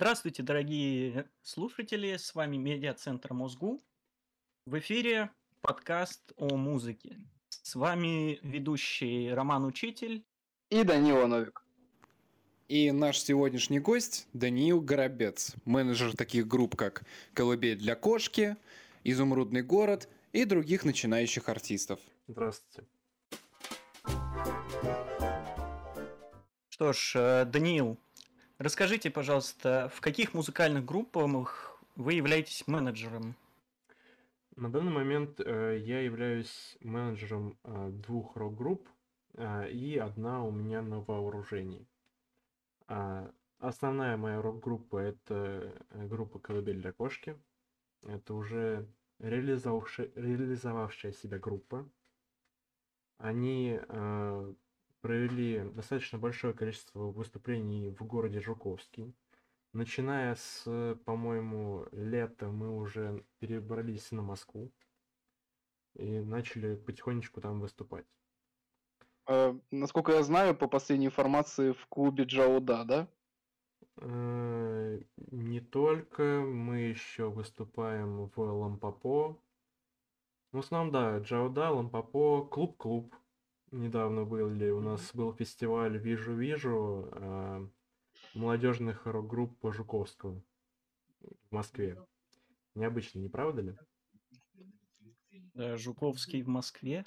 Здравствуйте, дорогие слушатели, с вами Медиацентр Мозгу. В эфире подкаст о музыке. С вами ведущий Роман Учитель и Данила Новик. И наш сегодняшний гость Даниил Горобец, менеджер таких групп, как «Колыбель для кошки», «Изумрудный город» и других начинающих артистов. Здравствуйте. Что ж, э, Даниил, расскажите, пожалуйста, в каких музыкальных группах вы являетесь менеджером? На данный момент э, я являюсь менеджером э, двух рок-групп, э, и одна у меня на вооружении. А, основная моя рок-группа это э, группа «Колыбель для кошки». Это уже реализовавшая, реализовавшая себя группа. Они э, провели достаточно большое количество выступлений в городе Жуковский. Начиная с, по-моему, лета мы уже перебрались на Москву и начали потихонечку там выступать. Э, насколько я знаю, по последней информации в клубе Джауда, да? Э, не только, мы еще выступаем в Лампопо. В основном, да, Джауда, Лампопо, Клуб-Клуб. Недавно были, у нас был фестиваль «Вижу-вижу» э, молодежных рок-групп Жуковского в Москве. Необычно, не правда ли? Жуковский в Москве?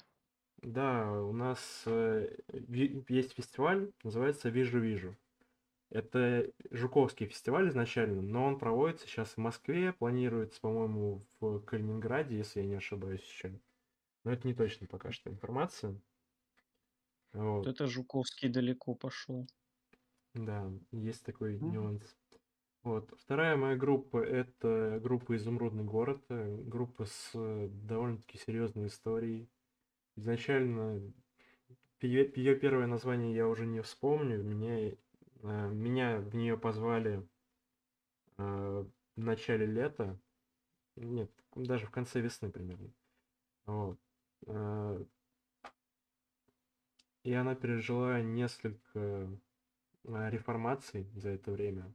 Да, у нас э, есть фестиваль, называется «Вижу-вижу». Это Жуковский фестиваль изначально, но он проводится сейчас в Москве, планируется, по-моему, в Калининграде, если я не ошибаюсь еще. Но это не точно пока что информация. Вот. Это Жуковский далеко пошел. Да, есть такой mm-hmm. нюанс. Вот. Вторая моя группа это группа Изумрудный город, э, группа с э, довольно-таки серьезной историей. Изначально ее первое название я уже не вспомню. Меня, э, меня в нее позвали в начале лета. Нет, даже в конце весны примерно. Вот. И она пережила несколько а, реформаций за это время.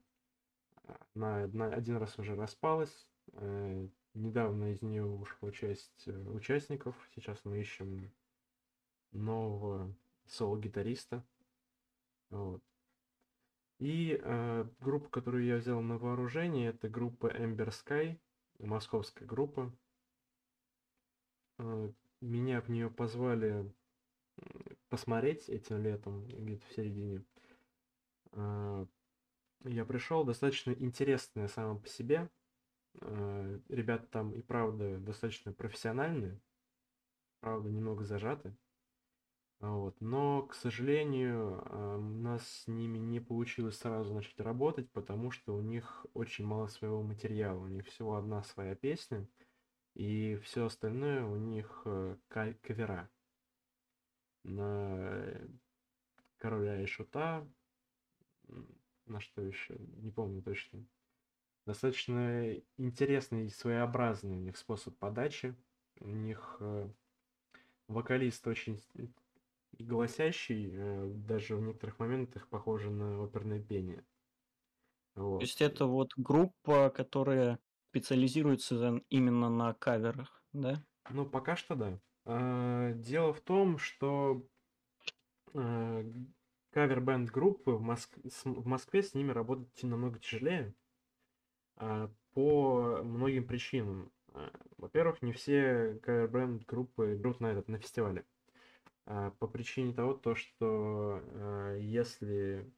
Она один раз уже распалась. Э, недавно из нее ушла часть э, участников. Сейчас мы ищем нового соло-гитариста. Вот. И э, группа, которую я взял на вооружение, это группа Ember Sky, московская группа. Э, меня в нее позвали посмотреть этим летом, где-то в середине. А, я пришел, достаточно интересная сама по себе. А, ребята там и правда достаточно профессиональные, правда немного зажаты. А вот. Но, к сожалению, у нас с ними не получилось сразу начать работать, потому что у них очень мало своего материала. У них всего одна своя песня, и все остальное у них э, кавера на короля и шута, на что еще, не помню точно. Достаточно интересный и своеобразный у них способ подачи. У них э, вокалист очень голосящий, э, даже в некоторых моментах похоже на оперное пение. Вот. То есть это вот группа, которая специализируется именно на каверах, да? Ну, пока что да. А, дело в том, что а, кавер-бенд группы в, Моск... в Москве с ними работать намного тяжелее а, по многим причинам. Во-первых, не все кавер-бенд группы идут на этот на фестивале. По причине того, то, что если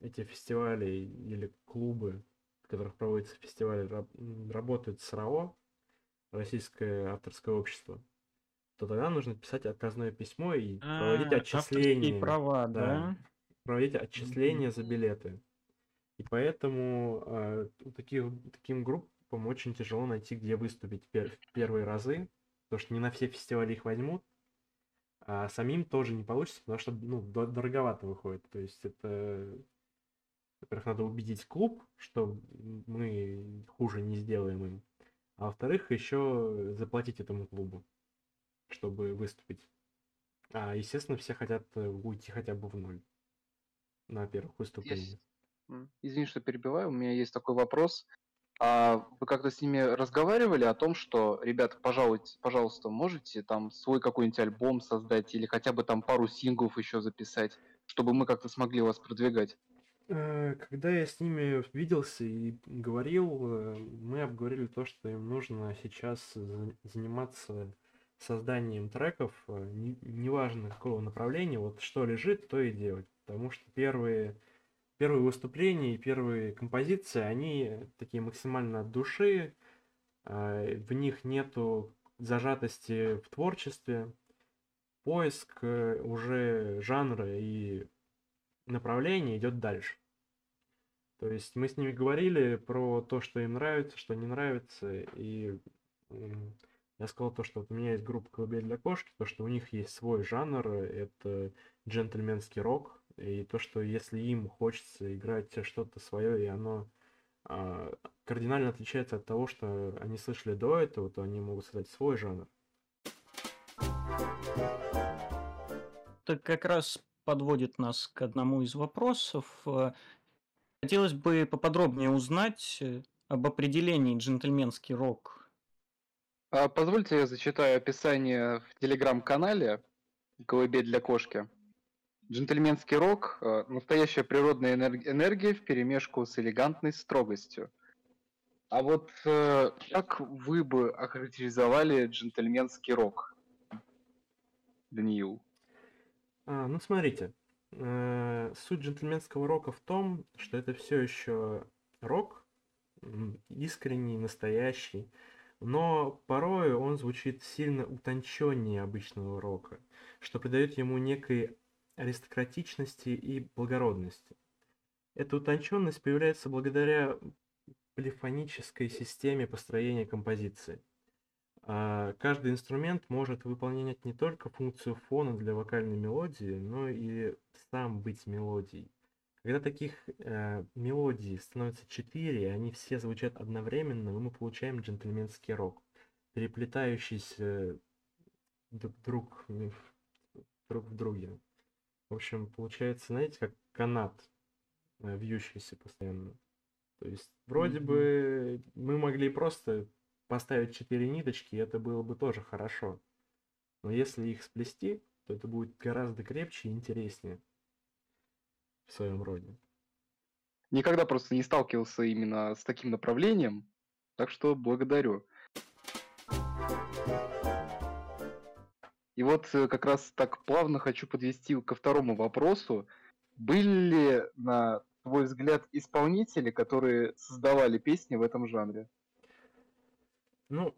эти фестивали или клубы, в которых проводятся фестивали, работают с РАО, Российское авторское общество, то тогда нужно писать отказное письмо и а, проводить отчисления. права, да? да? Проводить отчисления за билеты. И поэтому э, таких, таким группам очень тяжело найти, где выступить пер в первые разы, потому что не на все фестивали их возьмут, а самим тоже не получится, потому что ну, дороговато выходит. То есть это, во-первых, надо убедить клуб, что мы хуже не сделаем им, а во-вторых, еще заплатить этому клубу чтобы выступить. А, естественно, все хотят э, уйти хотя бы в ноль на первых выступлениях. Извини, что перебиваю, у меня есть такой вопрос. А вы как-то с ними разговаривали о том, что, ребята, пожалуйте, пожалуйста, можете там свой какой-нибудь альбом создать или хотя бы там пару синглов еще записать, чтобы мы как-то смогли вас продвигать? Э, Когда я с ними виделся и говорил, э, мы обговорили то, что им нужно сейчас за- заниматься созданием треков, э, не- неважно какого направления, вот что лежит, то и делать. Потому что первые, первые выступления и первые композиции, они такие максимально от души, э, в них нету зажатости в творчестве, поиск э, уже жанра и направление идет дальше. То есть мы с ними говорили про то, что им нравится, что не нравится, и я сказал то, что вот у меня есть группа «Колыбель для кошки», то, что у них есть свой жанр, это джентльменский рок, и то, что если им хочется играть что-то свое, и оно а, кардинально отличается от того, что они слышали до этого, то они могут создать свой жанр. Это как раз подводит нас к одному из вопросов. Э, Хотелось бы поподробнее узнать э, об определении джентльменский рок. А позвольте я зачитаю описание в телеграм-канале «Колыбель для кошки». Джентльменский рок э, – настоящая природная энерг- энергия в перемешку с элегантной строгостью. А вот э, как вы бы охарактеризовали джентльменский рок, Даниил? А, ну, смотрите, э, суть джентльменского рока в том, что это все еще рок, искренний, настоящий, но порой он звучит сильно утонченнее обычного рока, что придает ему некой аристократичности и благородности. Эта утонченность появляется благодаря полифонической системе построения композиции. А, Каждый инструмент может выполнять не только функцию фона для вокальной мелодии, но и сам быть мелодией. Когда таких э, мелодий становится четыре, и они все звучат одновременно, мы получаем джентльменский рок, переплетающийся друг, друг в друге. В общем, получается, знаете, как канат, э, вьющийся постоянно. То есть, вроде Мгм. бы мы могли просто поставить четыре ниточки, и это было бы тоже хорошо. Но если их сплести, то это будет гораздо крепче и интереснее в своем роде. Никогда просто не сталкивался именно с таким направлением, так что благодарю. И вот э, как раз так плавно хочу подвести ко второму вопросу. Были ли, на твой взгляд, исполнители, которые создавали песни в этом жанре? Ну,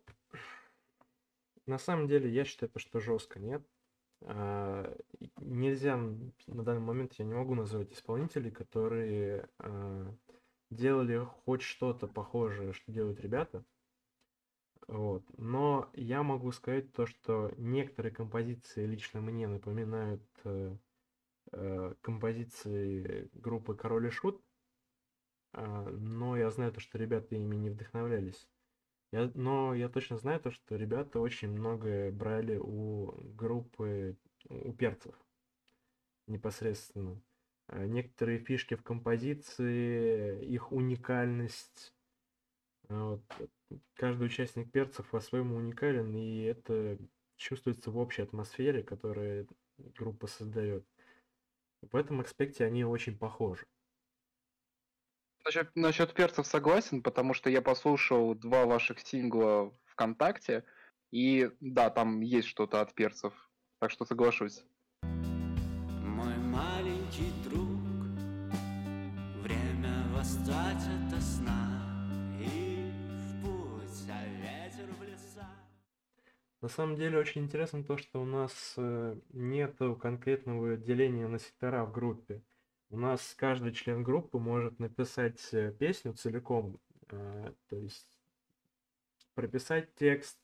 на самом деле, я считаю, то, что жестко нет. А, Нельзя на данный момент, я не могу назвать исполнителей, которые а, делали хоть что-то похожее, что делают ребята. Вот. Но я могу сказать то, что некоторые композиции лично мне напоминают э, э, композиции группы Король и Шут, а, но я знаю то, что ребята ими не вдохновлялись. Я, но я точно знаю то, что ребята очень многое брали у группы, у перцев непосредственно. А Некоторые фишки в композиции, их уникальность. а, Вот. Каждый участник перцев по-своему уникален, и это чувствуется в общей атмосфере, которую группа создает. В этом аспекте они очень похожи. Насчет, насчет перцев согласен, потому что я послушал два ваших сингла ВКонтакте, и да, там есть что-то от перцев, так что соглашусь. Мой маленький друг, время восстать это сна и в путь, а ветер в леса. На самом деле очень интересно то, что у нас э, нету конкретного деления на сектора в группе. У нас каждый член группы может написать э, песню целиком, э, то есть прописать текст,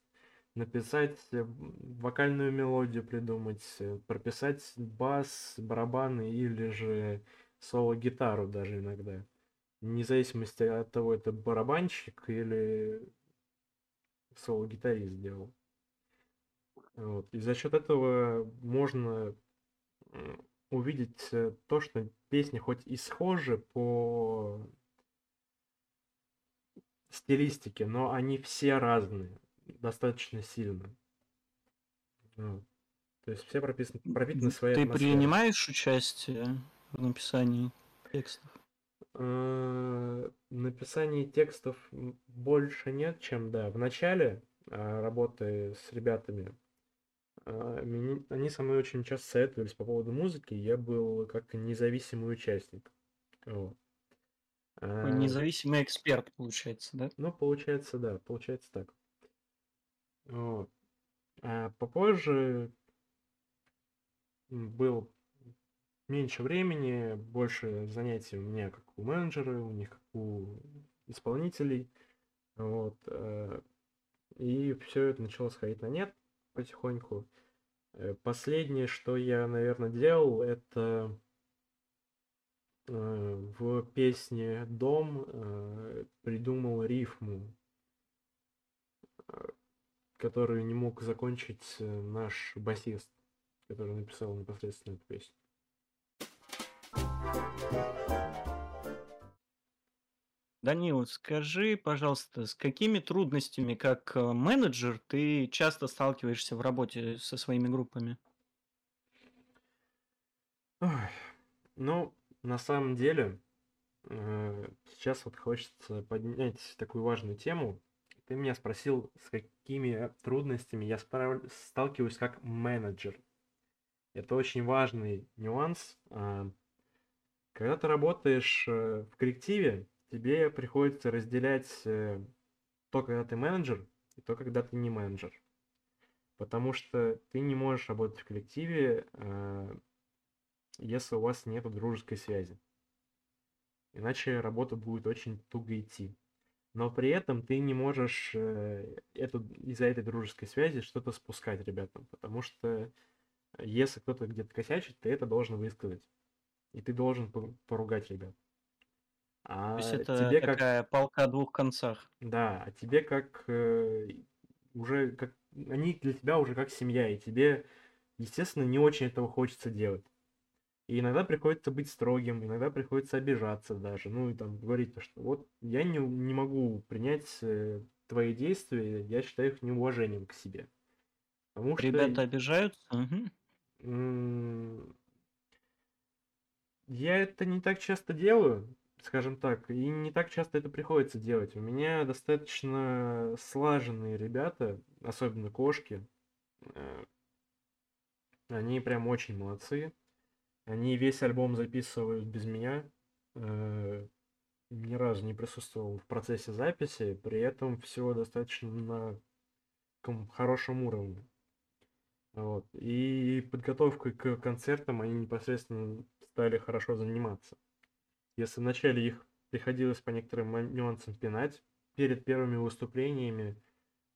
написать э, вокальную мелодию, придумать, прописать бас, барабаны или же соло-гитару даже иногда. Вне зависимости от того, это барабанщик или соло-гитарист сделал. Вот. И за счет этого можно увидеть то, что песни хоть и схожи по стилистике, но они все разные, достаточно сильно. Вот. То есть все прописаны, пропитаны своей Ты атмосферой. принимаешь участие в написании текстов? Э, Написание текстов больше нет, чем да. В начале а, работы с ребятами они со мной очень часто советовались по поводу музыки. Я был как независимый участник. Вот. А, Независимый эксперт, получается, да? Ну, получается, да, получается так. Вот. А попозже был меньше времени, больше занятий у меня как у менеджера, у них как у исполнителей. Вот. э, И все это начало сходить на нет потихоньку. Э, Последнее, что я, наверное, делал, это э, в песне «Дом» э, придумал рифму, которую не мог закончить наш басист, который написал непосредственно эту песню. Данил, скажи, пожалуйста, с какими трудностями как э, менеджер ты часто сталкиваешься в работе со своими группами? Ну, на самом деле, э, сейчас вот хочется поднять такую важную тему. Ты меня спросил, с какими трудностями я справ- сталкиваюсь как менеджер. Это очень важный нюанс. А, Когда ты работаешь э, в коллективе, тебе приходится разделять э, то, когда ты менеджер, и то, когда ты не менеджер. Потому что ты не можешь работать в коллективе, э, если у вас нет дружеской связи. Иначе работа будет очень туго идти. Но при этом ты не можешь э, эту, из-за этой дружеской связи что-то спускать ребятам. Потому что если кто-то где-то косячит, ты это должен высказать. И ты должен по- поругать ребят. А То есть это тебе как... такая палка о двух концах. Да, а тебе как э, уже как они для тебя уже как семья, и тебе, естественно, не очень этого хочется делать. И иногда приходится быть строгим, иногда приходится обижаться даже, ну и там говорить, то, что вот я не, не могу принять э, твои действия, я считаю их неуважением к себе. Потому что Ребята обижаются? Мгм. м, я это не так часто делаю, скажем так, и не так часто это приходится делать. У меня достаточно слаженные ребята, особенно кошки. э, Они прям очень молодцы. Они весь альбом записывают без меня. э, Ни разу не присутствовал в процессе записи, при этом все достаточно на хорошем уровне. Вот. И подготовкой к концертам они непосредственно стали хорошо заниматься. Если вначале их приходилось по некоторым нюансам пинать, перед первыми выступлениями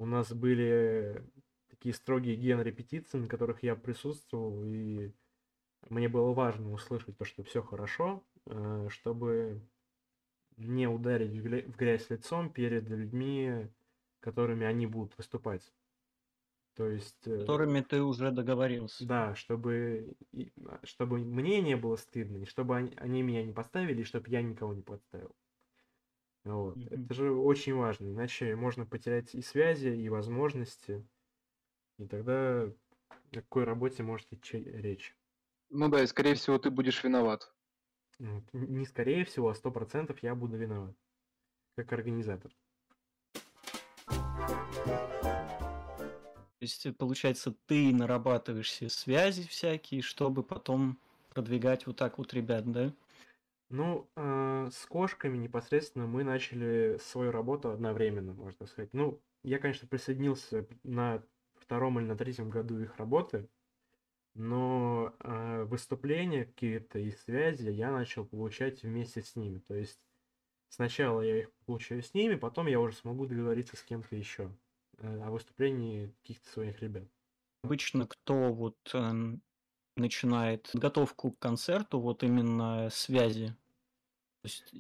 у нас были такие строгие ген-репетиции, на которых я присутствовал, и мне было важно услышать то, что все хорошо, э, чтобы не ударить в грязь лицом перед людьми, которыми они будут выступать. То есть... С э, которыми ты уже договорился. да, чтобы, и- а, чтобы мне не было стыдно, и чтобы они, они меня не подставили, и чтобы я никого не подставил. Вот. Мгм. Это же очень важно, иначе можно потерять и связи, и возможности, и тогда о какой работе может идти речь. Ну да, и скорее всего ты будешь виноват. Вот. Не скорее всего, а сто процентов я буду виноват, как организатор. Есть, э, получается, ты нарабатываешь себе связи всякие, чтобы потом продвигать вот так вот ребят, да? Ну, э, с кошками непосредственно мы начали свою работу одновременно, можно сказать. Ну, я, конечно, присоединился на втором или на третьем году их работы, но э, выступления какие-то и связи я начал получать вместе с ними. То есть сначала я их получаю с ними, потом я уже смогу договориться с кем-то еще о выступлении каких-то своих ребят. Обычно кто вот эм, начинает подготовку к концерту, вот именно связи? То есть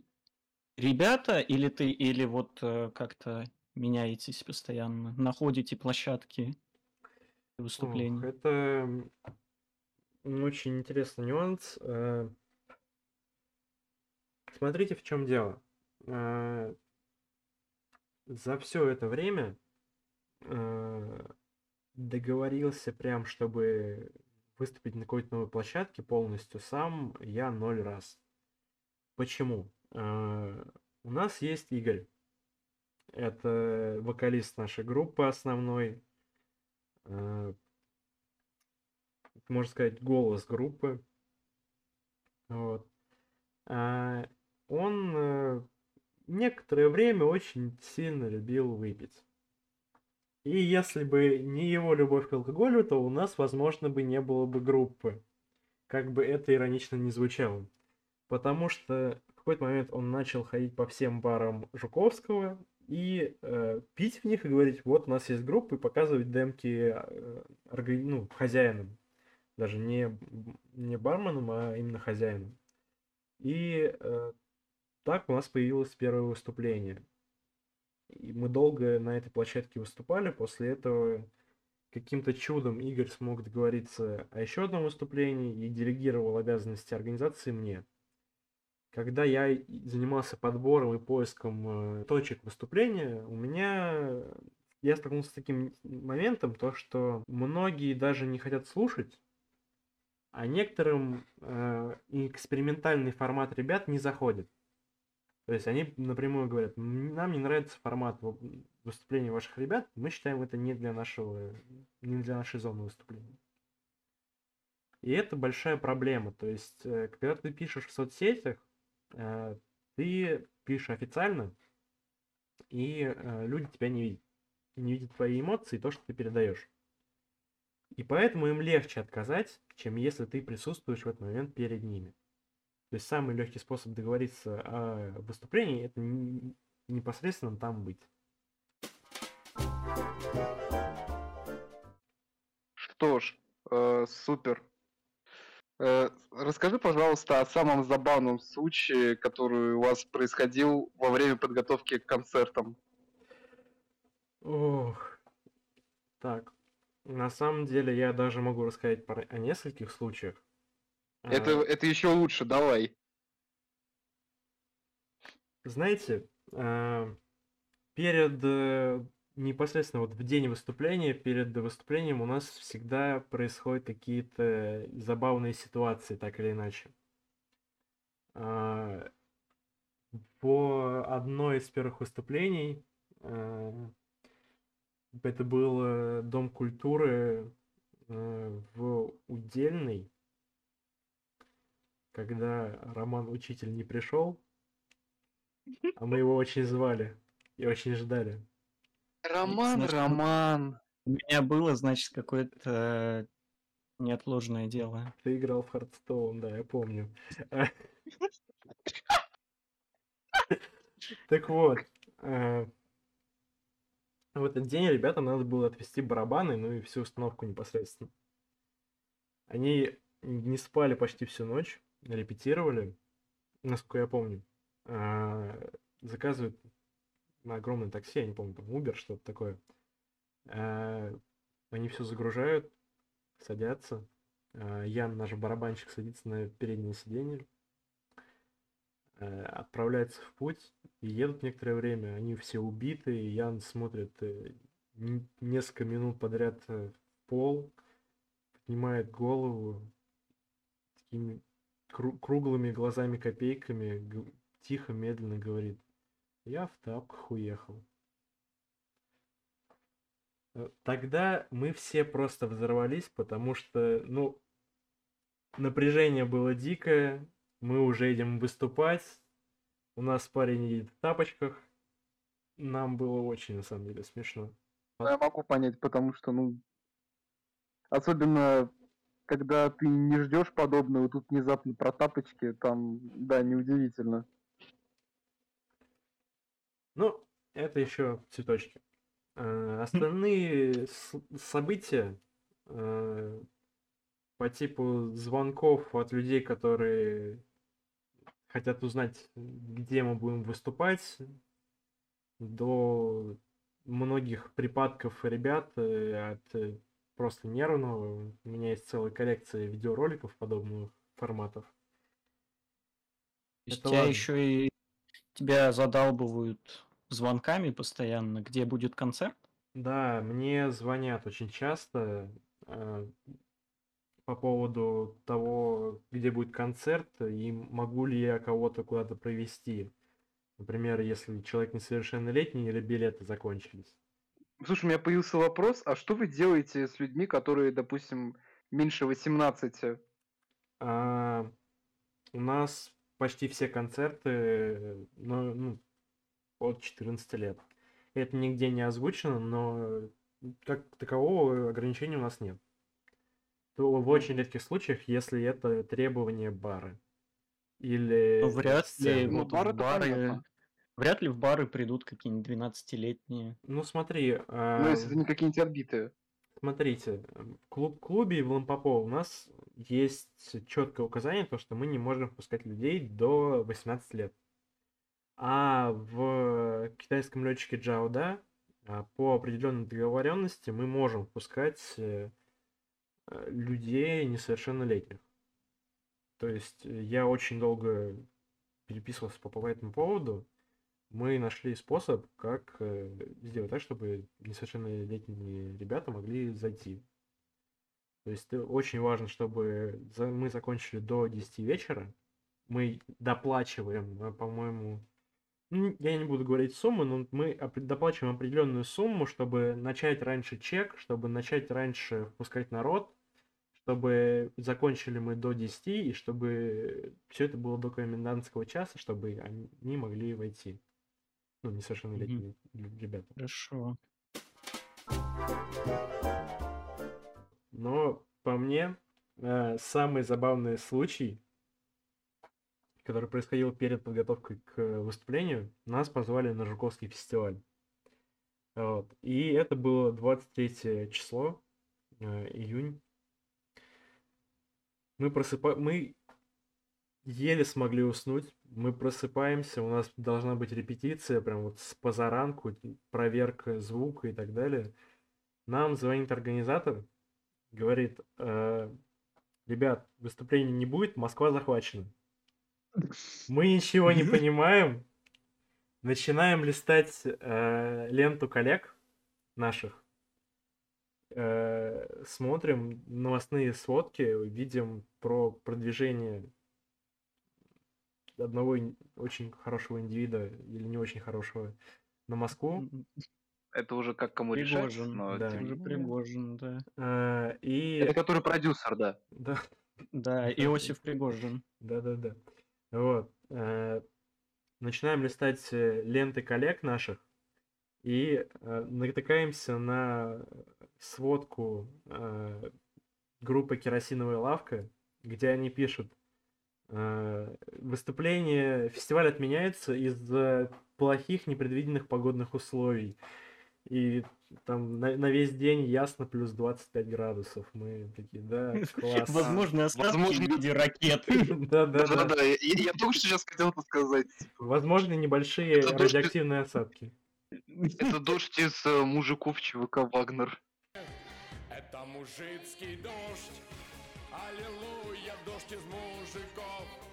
ребята или ты, или вот э, как-то меняетесь постоянно, находите площадки для Ох, выступлений? это очень интересный нюанс. Э, Смотрите, в чем дело. Э, За все это время э, договорился прям, чтобы выступить на какой-то новой площадке полностью сам я ноль раз. Почему? Э, У нас есть Игорь. Это вокалист нашей группы основной. Э, Можно сказать, голос группы. Вот. А, Он э, некоторое время очень сильно любил выпить. И если бы не его любовь к алкоголю, то у нас, возможно, бы не было бы группы. Как бы это иронично не звучало. Потому что в какой-то момент он начал ходить по всем барам Жуковского и э, пить в них и говорить, вот у нас есть группа, и показывать демки э, орга- ну, хозяинам. Даже не, не барменам, а именно хозяинам. И э, так у нас появилось первое выступление. И мы долго на этой площадке выступали. После этого каким-то чудом Игорь смог договориться о еще одном выступлении и делегировал обязанности организации мне. Когда я занимался подбором и поиском э, точек выступления, у меня я столкнулся с таким моментом, то что многие даже не хотят слушать, а некоторым э, экспериментальный формат ребят не заходит. То есть они напрямую говорят, «М, нам не нравится формат выступления ваших ребят, мы считаем это не для нашего, не для нашей зоны выступления. И это большая проблема. То есть, э, когда ты пишешь в соцсетях, э, ты пишешь официально, и э, люди тебя не видят. Не видят твои эмоции то, что ты передаешь. И поэтому им легче отказать, чем если ты присутствуешь в этот момент перед ними. То есть самый легкий способ договориться о выступлении это непосредственно там быть. Что ж, э, супер. Э, расскажи, пожалуйста, о самом забавном случае, который у вас происходил во время подготовки к концертам. Ох. Так. На самом деле я даже могу рассказать про- о нескольких случаях. Это, это еще лучше, давай. Знаете, а, перед э, непосредственно вот в день выступления, перед выступлением у нас всегда происходят какие-то забавные ситуации, так или иначе. А, По одной из первых выступлений, а, это был э, Дом культуры э, в Удельной, когда Роман Учитель не пришел, а мы его очень звали и очень ждали. Роман, Значит, Роман. У меня было, значит, какое-то неотложное дело. Ты играл в Хардстоун, да, я помню. Так вот, э, в этот день ребятам надо было отвести барабаны, ну и всю установку непосредственно. Они не спали почти всю ночь, репетировали, насколько я помню. А, Заказывают на огромное такси, я не помню, там Uber, что-то такое. А, Они все загружают, садятся. А, Ян, наш барабанщик, садится на переднее сиденье, отправляется в путь и едут некоторое время. Они все убиты, Ян смотрит э, несколько минут подряд э, в пол, поднимает голову, такими круглыми глазами-копейками, тихо, медленно говорит, я в тапках уехал. Э, Тогда мы все просто взорвались, потому что, ну, напряжение было дикое, мы уже идем выступать, у нас парень едет в тапочках, нам было очень, на самом деле, смешно. Я могу понять, потому что, ну, особенно, когда ты не ждешь подобного, тут внезапно про тапочки, там, да, неудивительно. Ну, это еще цветочки. Э, Остальные события э, по типу звонков от людей, которые хотят узнать, где мы будем выступать, до многих припадков ребят э, от просто нервного. У меня есть целая коллекция видеороликов подобных форматов. Это тебя ладно. еще и тебя задалбывают звонками постоянно, где будет концерт? Да, мне звонят очень часто э, по поводу того, где будет концерт и могу ли я кого-то куда-то провести. Например, если человек несовершеннолетний или билеты закончились. Слушай, у меня появился вопрос, а что вы делаете с людьми, которые, допустим, меньше 18? А, у нас почти все концерты ну, ну, от 14 лет. Это нигде не озвучено, но как такового ограничения у нас нет. То в очень редких случаях, если это требование бара. Или Ну, вряд ли. Ну, вот бар в это бары... Вряд ли в бары придут какие-нибудь 12-летние. Ну смотри, Ну, если это не какие-нибудь отбитые. Смотрите, в клуб, клубе в Лампопо у нас есть четкое указание, то, что мы не можем впускать людей до 18 лет. А в китайском летчике Джауда а, по определенной договоренности мы можем впускать э, э, людей несовершеннолетних. То есть э, я очень долго переписывался по, по этому поводу. Мы нашли способ, как э, сделать так, чтобы несовершеннолетние ребята могли зайти. То есть э, очень важно, чтобы мы закончили до 10 вечера. Мы доплачиваем, э, по-моему, ну, я не буду говорить сумму, но мы доплачиваем определенную сумму, чтобы начать раньше чек, чтобы начать раньше впускать народ, чтобы закончили мы до 10 и чтобы все это было до комендантского часа, чтобы они могли войти. Ну, несовершеннолетние л- ребята. Хорошо. Но по мне, э, самый забавный случай, который происходил перед подготовкой к выступлению, нас позвали на Жуковский фестиваль. Вот. И это было 23 число, э, июнь. Мы просыпаем, мы еле смогли уснуть. Мы просыпаемся, у нас должна быть репетиция, прям вот с позаранку, проверка звука и так далее. Нам звонит организатор, говорит, «Э, ребят, выступления не будет, Москва захвачена. Мы ничего не понимаем, начинаем листать э, ленту коллег наших, э, смотрим новостные сводки, видим про продвижение одного очень хорошего индивида или не очень хорошего на Москву. Это уже как кому решать, Пригожин, но да. тем Уже. Пригожин, да. Э, и Это который продюсер, да. да, Да, Иосиф Пригожин. Да-да-да. Вот. э, Начинаем листать э, ленты коллег наших и натыкаемся на сводку группы «Керосиновая лавка», где они пишут «Выступление, фестиваль отменяется из-за плохих непредвиденных погодных условий». И там на, на весь день ясно плюс 25 градусов. Мы такие, да, класс. Возможно, остатки Возможно. в виде ракет. Да-да-да. Да-да, я, я только что сейчас хотел это сказать. Возможны небольшие Это дождь- радиоактивные осадки. Это дождь из э, мужиков ЧВК Вагнер. Это мужицкий дождь, аллилуйя, дождь из мужиков.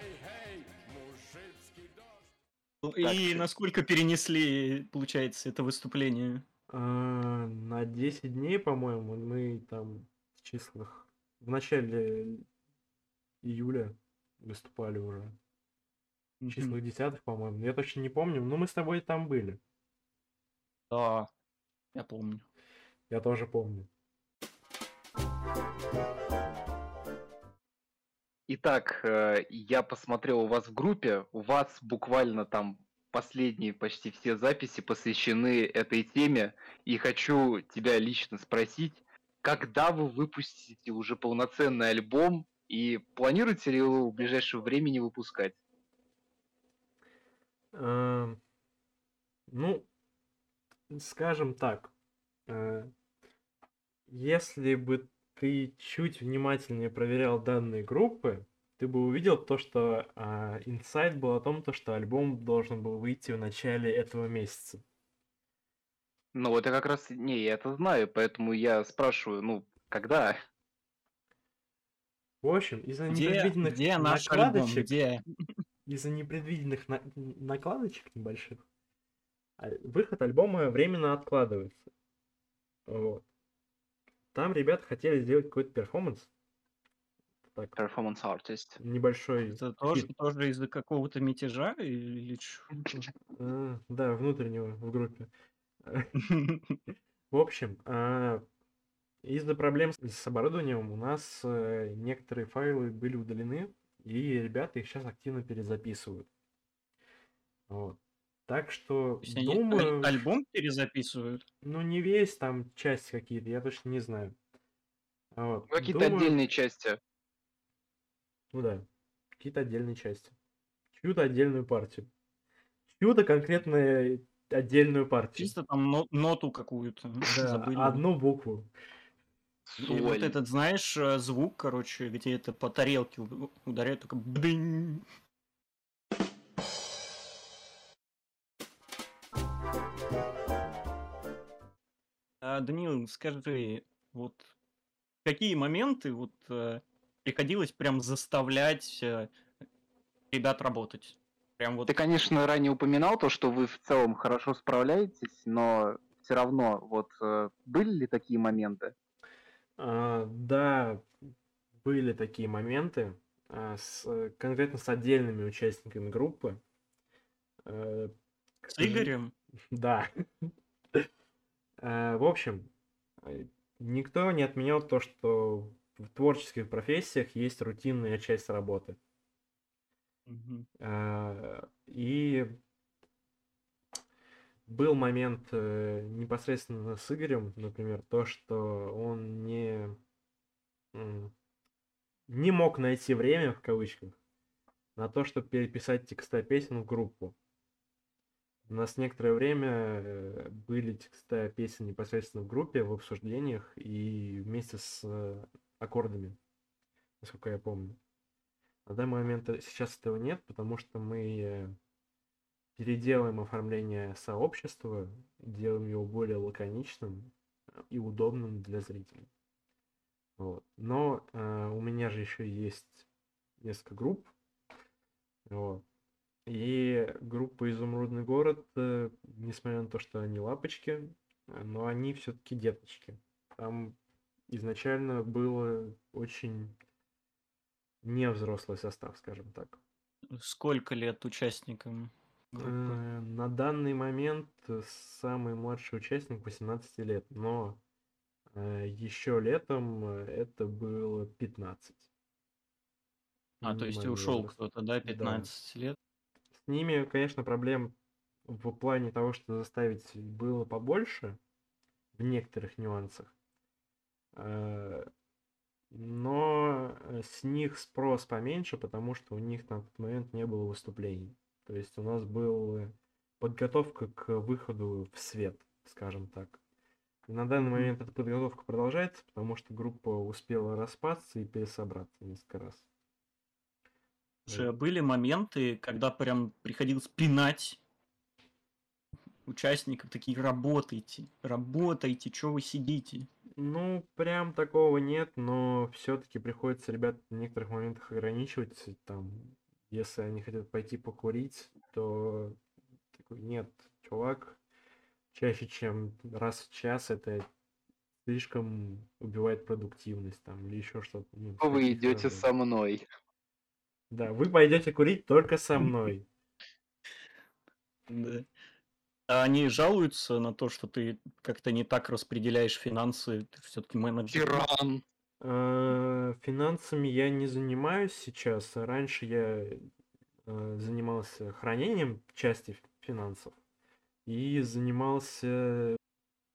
Эй, эй, мужицкий дождь. И Так. насколько перенесли, получается, это выступление? А, на 10 дней, по-моему, мы там в числах в начале июля выступали уже. В числах десятых, по-моему. Я точно не помню, но мы с тобой там были. Да, я помню. Я тоже помню. Итак, э, я посмотрел у вас в группе, у вас буквально там последние почти все записи посвящены этой теме, и хочу тебя лично спросить, когда вы выпустите уже полноценный альбом, и планируете ли его в ближайшее времени выпускать? Эм, Ну, скажем так, э, если бы ты чуть внимательнее проверял данные группы, ты бы увидел то, что а, инсайт был о том, то, что альбом должен был выйти в начале этого месяца. Ну вот я как раз, не, я это знаю, поэтому я спрашиваю, ну, когда? В общем, из-за Где, непредвиденных где наш альбом? накладочек, Где? из-за непредвиденных на- накладочек небольших, а, выход альбома временно откладывается. Вот. Там ребята хотели сделать какой-то перформанс. Так, Performance artist. небольшой. Это тоже, тоже из-за какого-то мятежа или? А, да, внутреннего в группе. В общем, а, из-за проблем с- с оборудованием у нас э, некоторые файлы были удалены, и ребята их сейчас активно перезаписывают. Вот. Так что То есть они аль- думаю, альбом перезаписывают? ну не весь, там часть какие-то, я точно не знаю. А Вот. Какие-то Думаю, отдельные части. Ну да, какие-то отдельные части. Чью-то отдельную партию. Чью-то конкретно отдельную партию. Чисто там но- ноту какую-то Да, забыли. одну букву. И вот Соль. этот, знаешь, э, звук, короче, где это по тарелке ударяет, только бдынь. А, Данил, скажи, вот какие моменты вот э, приходилось прям заставлять э, ребят работать? Прям вот Ты, конечно, ранее упоминал то, что вы в целом хорошо справляетесь, но все равно, вот э, были ли такие моменты? А, да, были такие моменты, а, с, конкретно с отдельными участниками группы. К с Игорем. Да. Э, В общем, э, никто не отменял то, что в творческих профессиях есть рутинная часть работы. А, И был момент э, непосредственно с Игорем, например, то, что он не, не мог найти время, в кавычках, на то, чтобы переписать текста песен в группу. У нас некоторое время э, были текста песен непосредственно в группе, в обсуждениях и вместе с э, аккордами, насколько я помню. На данный момент э, сейчас этого нет, потому что мы переделаем оформление сообщества, делаем его более лаконичным и удобным для зрителей. Вот. Но э, у меня же еще есть несколько групп. Вот. И группа Изумрудный город, э, несмотря на то, что они лапочки, э, но они все-таки деточки. Там изначально было очень невзрослый состав, скажем так. Сколько лет участникам группы? Э, На данный момент самый младший участник 18 лет, но еще летом это было 15. А, то есть и Минимальный ушел кто-то, да, 15 лет? С ними, конечно, проблем в плане того, что заставить было побольше в некоторых нюансах. Э, Но э, с них спрос поменьше, потому что у них на тот момент не было выступлений. То есть у нас была подготовка к выходу в свет, скажем так. И на данный момент эта подготовка продолжается, потому что группа успела распасться и пересобраться несколько раз. Слушай, а были моменты, когда прям приходилось пинать участников, такие работайте, работайте, что вы сидите? Ну, прям такого нет, но все-таки приходится ребят в некоторых моментах ограничивать. Там, если они хотят пойти покурить, то такой, нет, чувак, чаще, чем раз в час это слишком убивает продуктивность там или еще что-то. ну, Вы идете со мной. Да, вы пойдете курить только со мной. Да. А они жалуются на то, что ты как-то не так распределяешь финансы, ты все-таки менеджер. Тиран. Э, Финансами я не занимаюсь сейчас. Раньше я э, занимался хранением части финансов и занимался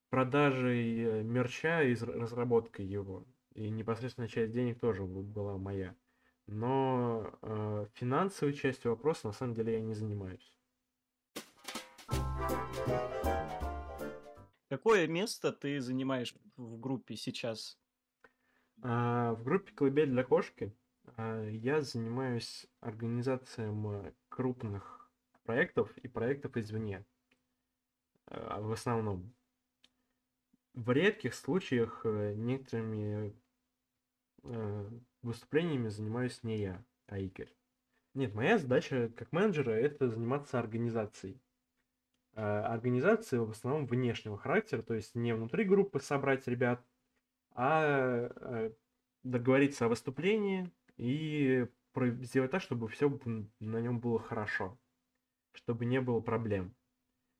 продажей э, мерча и разработкой его. И непосредственно часть денег тоже была моя. Но э, финансовой частью вопроса на самом деле я не занимаюсь. Какое место ты занимаешь в группе сейчас? А, в группе «Колыбель для кошки» а, я занимаюсь организацией крупных проектов и проектов извне. А, В основном. в редких случаях э, некоторыми э, выступлениями занимаюсь не я, а Игорь. Нет, моя задача как менеджера это заниматься организацией. Э, организации в основном внешнего характера, то есть не внутри группы собрать ребят, а э, договориться о выступлении и сделать так, чтобы все на нем было хорошо, чтобы не было проблем.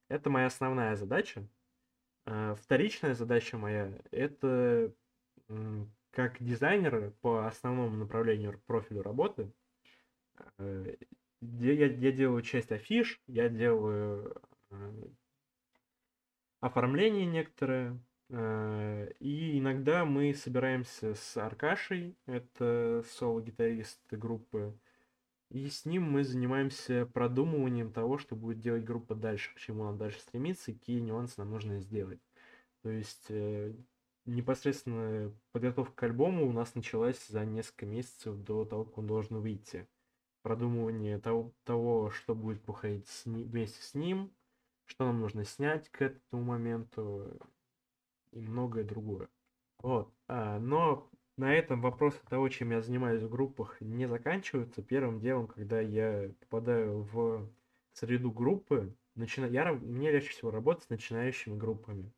Это моя основная задача. Э, Вторичная задача моя это как дизайнер по основному направлению профилю работы. э, Я, я делаю часть афиш, я делаю э, оформление некоторое, э, и иногда мы собираемся с Аркашей, это соло-гитарист группы, и с ним мы занимаемся продумыванием того, что будет делать группа дальше, к чему она дальше стремится какие нюансы нам нужно сделать. То есть непосредственно подготовка к альбому у нас началась за несколько месяцев до того, как он должен выйти. Продумывание того, того что будет выходить с ни- вместе с ним, что нам нужно снять к этому моменту и многое другое. Вот. А, но на этом вопросы того, чем я занимаюсь в группах, не заканчиваются. Первым делом, когда я попадаю в среду группы, начина... я, мне легче всего работать с начинающими группами,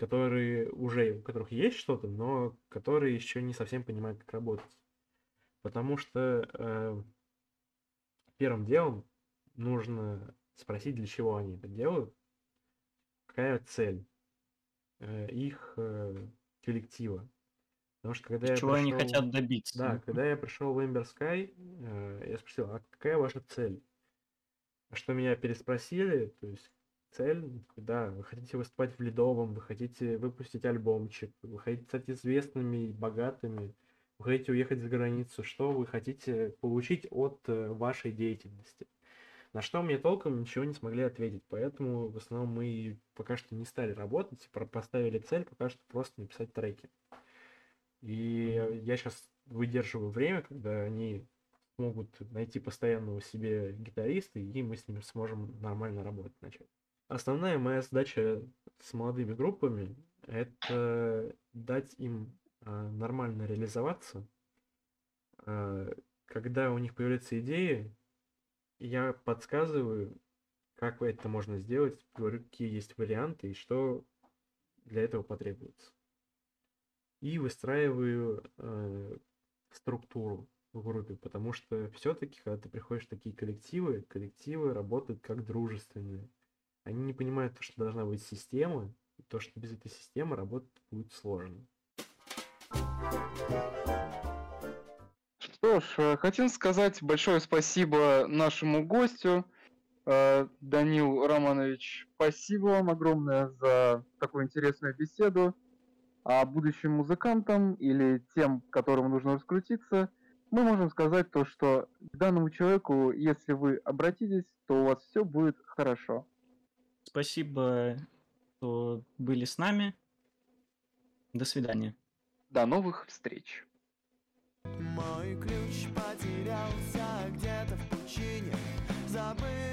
которые уже, у которых есть что-то, но которые еще не совсем понимают, как работать. Потому что э, первым делом нужно спросить, для чего они это делают, какая цель э, их э, коллектива. Потому что когда я Чего они пришел- хотят добиться. да, когда я пришел в Ember Sky, э, я спросил, а какая ваша цель? А что меня переспросили, то есть цель, да, вы хотите выступать в Ледовом, вы хотите выпустить альбомчик, вы хотите стать известными и богатыми, вы хотите уехать за границу, что вы хотите получить от э, вашей деятельности? На что мне толком ничего не смогли ответить, поэтому в основном мы пока что не стали работать, поставили цель пока что просто написать треки. И я сейчас выдерживаю время, когда они смогут найти постоянного себе гитариста, и мы с ними сможем нормально работать начать. Основная моя задача с молодыми группами — это дать им а, нормально реализоваться. А, Когда у них появляются идеи, я подсказываю, как это можно сделать, говорю, какие есть варианты и что для этого потребуется и выстраиваю э, структуру в группе, потому что все-таки, когда ты приходишь в такие коллективы, коллективы работают как дружественные. Они не понимают, то, что должна быть система, и то, что без этой системы работать будет сложно. Что ж, э, хотим сказать большое спасибо нашему гостю, э, Данил Романович. Спасибо вам огромное за такую интересную беседу. А будущим музыкантам или тем, которым нужно раскрутиться, мы можем сказать то, что к данному человеку, если вы обратитесь, то у вас все будет хорошо. Спасибо, что были с нами. До свидания. До новых встреч! Мой ключ потерялся где-то в пучине Забыл